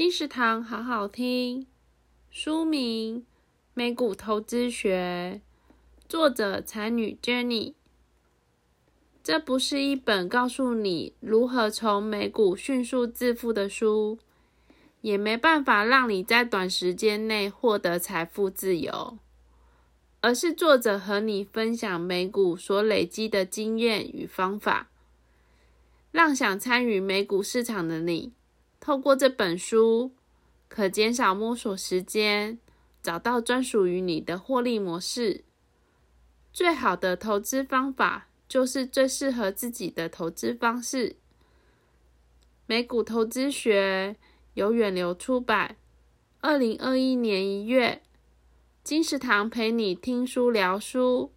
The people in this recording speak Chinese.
金石堂好好听，书名《美股投资学》，作者才女 Jenny。这不是一本告诉你如何从美股迅速致富的书，也没办法让你在短时间内获得财富自由，而是作者和你分享美股所累积的经验与方法，让想参与美股市场的你，透过这本书，可减少摸索时间，找到专属于你的获利模式。最好的投资方法，就是最适合自己的投资方式。美股投资学由远流出版，二零二一年一月。金石堂陪你听书聊书。